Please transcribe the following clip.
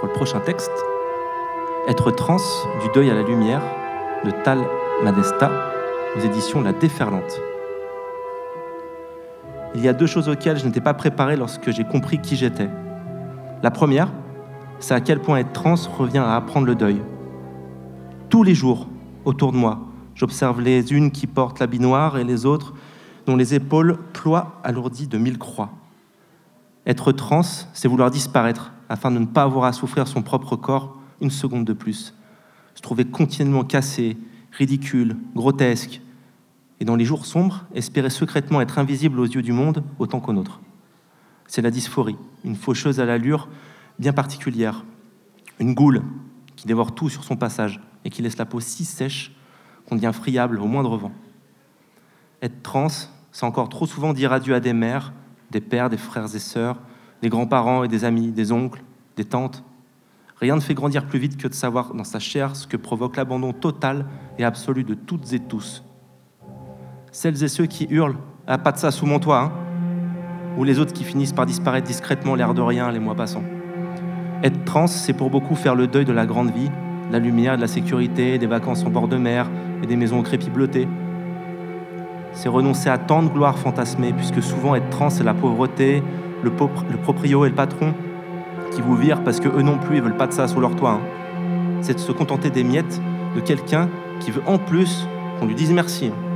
pour le prochain texte. Être trans, du deuil à la lumière, de Tal Madesta, aux éditions La Déferlante. Il y a deux choses auxquelles je n'étais pas préparé lorsque j'ai compris qui j'étais. La première, c'est à quel point être trans revient à apprendre le deuil. Tous les jours, autour de moi, j'observe les unes qui portent l'habit noir et les autres dont les épaules ploient alourdies de mille croix. Être trans, c'est vouloir disparaître afin de ne pas avoir à souffrir son propre corps une seconde de plus. Se trouver continuellement cassé, ridicule, grotesque, et dans les jours sombres, espérer secrètement être invisible aux yeux du monde autant qu'aux nôtres. C'est la dysphorie, une faucheuse à l'allure bien particulière, une goule qui dévore tout sur son passage et qui laisse la peau si sèche qu'on devient friable au moindre vent. Être trans, c'est encore trop souvent dire adieu à des mères, des pères, des frères et sœurs, des grands-parents et des amis, des oncles, des tantes. Rien ne fait grandir plus vite que de savoir dans sa chair ce que provoque l'abandon total et absolu de toutes et tous. Celles et ceux qui hurlent Ah, pas de ça sous mon toit, hein ou les autres qui finissent par disparaître discrètement, l'air de rien, les mois passants. Être trans, c'est pour beaucoup faire le deuil de la grande vie, de la lumière, de la sécurité, des vacances en bord de mer et des maisons crépi bleutées c'est renoncer à tant de gloire fantasmée, puisque souvent être trans, c'est la pauvreté, le, le, proprio et le patron qui vous virent parce que eux non plus, ils veulent pas de ça sous leur toit. Hein. C'est de se contenter des miettes de quelqu'un qui veut en plus qu'on lui dise merci. Hein.